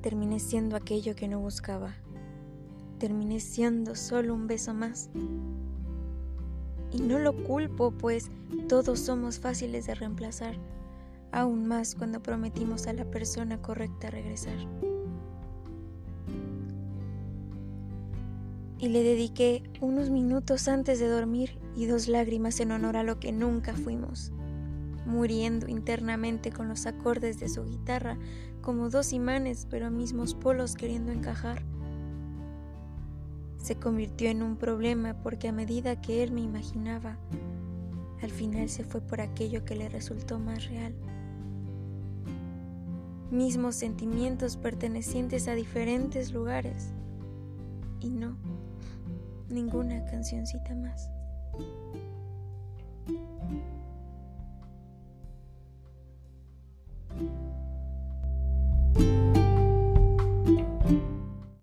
terminé siendo aquello que no buscaba. Terminé siendo solo un beso más. Y no lo culpo, pues todos somos fáciles de reemplazar, aún más cuando prometimos a la persona correcta regresar. Y le dediqué unos minutos antes de dormir y dos lágrimas en honor a lo que nunca fuimos, muriendo internamente con los acordes de su guitarra como dos imanes pero mismos polos queriendo encajar se convirtió en un problema porque a medida que él me imaginaba, al final se fue por aquello que le resultó más real. Mismos sentimientos pertenecientes a diferentes lugares. Y no, ninguna cancioncita más.